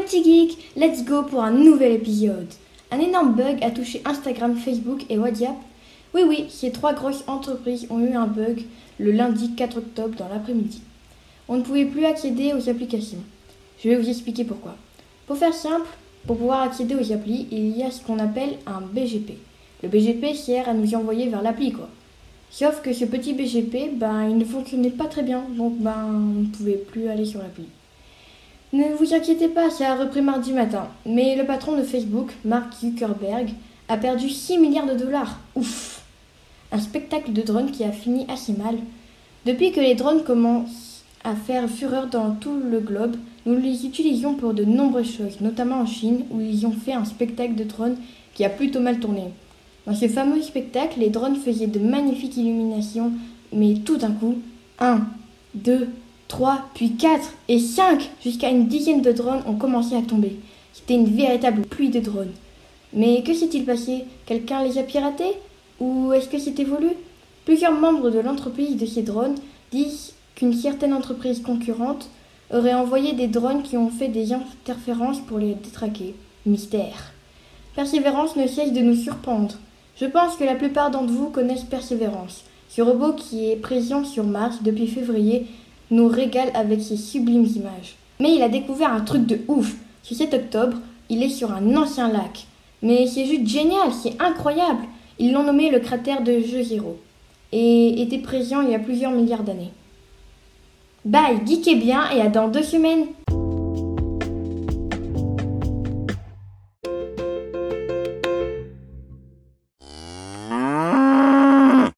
les petits geeks, let's go pour un nouvel épisode. Un énorme bug a touché Instagram, Facebook et WhatsApp. Oui oui, ces trois grosses entreprises ont eu un bug le lundi 4 octobre dans l'après-midi. On ne pouvait plus accéder aux applications. Je vais vous expliquer pourquoi. Pour faire simple, pour pouvoir accéder aux applis, il y a ce qu'on appelle un BGP. Le BGP sert à nous envoyer vers l'appli quoi. Sauf que ce petit BGP, ben, il ne fonctionnait pas très bien, donc ben, on ne pouvait plus aller sur l'appli. Ne vous inquiétez pas, ça a repris mardi matin. Mais le patron de Facebook, Mark Zuckerberg, a perdu 6 milliards de dollars. Ouf Un spectacle de drones qui a fini assez mal. Depuis que les drones commencent à faire fureur dans tout le globe, nous les utilisions pour de nombreuses choses, notamment en Chine, où ils ont fait un spectacle de drones qui a plutôt mal tourné. Dans ce fameux spectacle, les drones faisaient de magnifiques illuminations, mais tout d'un coup, 1, 2, 3, puis 4 et 5, jusqu'à une dizaine de drones ont commencé à tomber. C'était une véritable pluie de drones. Mais que s'est-il passé? Quelqu'un les a piratés? Ou est-ce que c'était voulu Plusieurs membres de l'entreprise de ces drones disent qu'une certaine entreprise concurrente aurait envoyé des drones qui ont fait des interférences pour les détraquer. Mystère. Persévérance ne cesse de nous surprendre. Je pense que la plupart d'entre vous connaissent Persévérance. Ce robot qui est présent sur Mars depuis février nous régale avec ses sublimes images. Mais il a découvert un truc de ouf. Ce 7 octobre, il est sur un ancien lac. Mais c'est juste génial, c'est incroyable. Ils l'ont nommé le cratère de Jeu Zéro et était présent il y a plusieurs milliards d'années. Bye, geekez bien et à dans deux semaines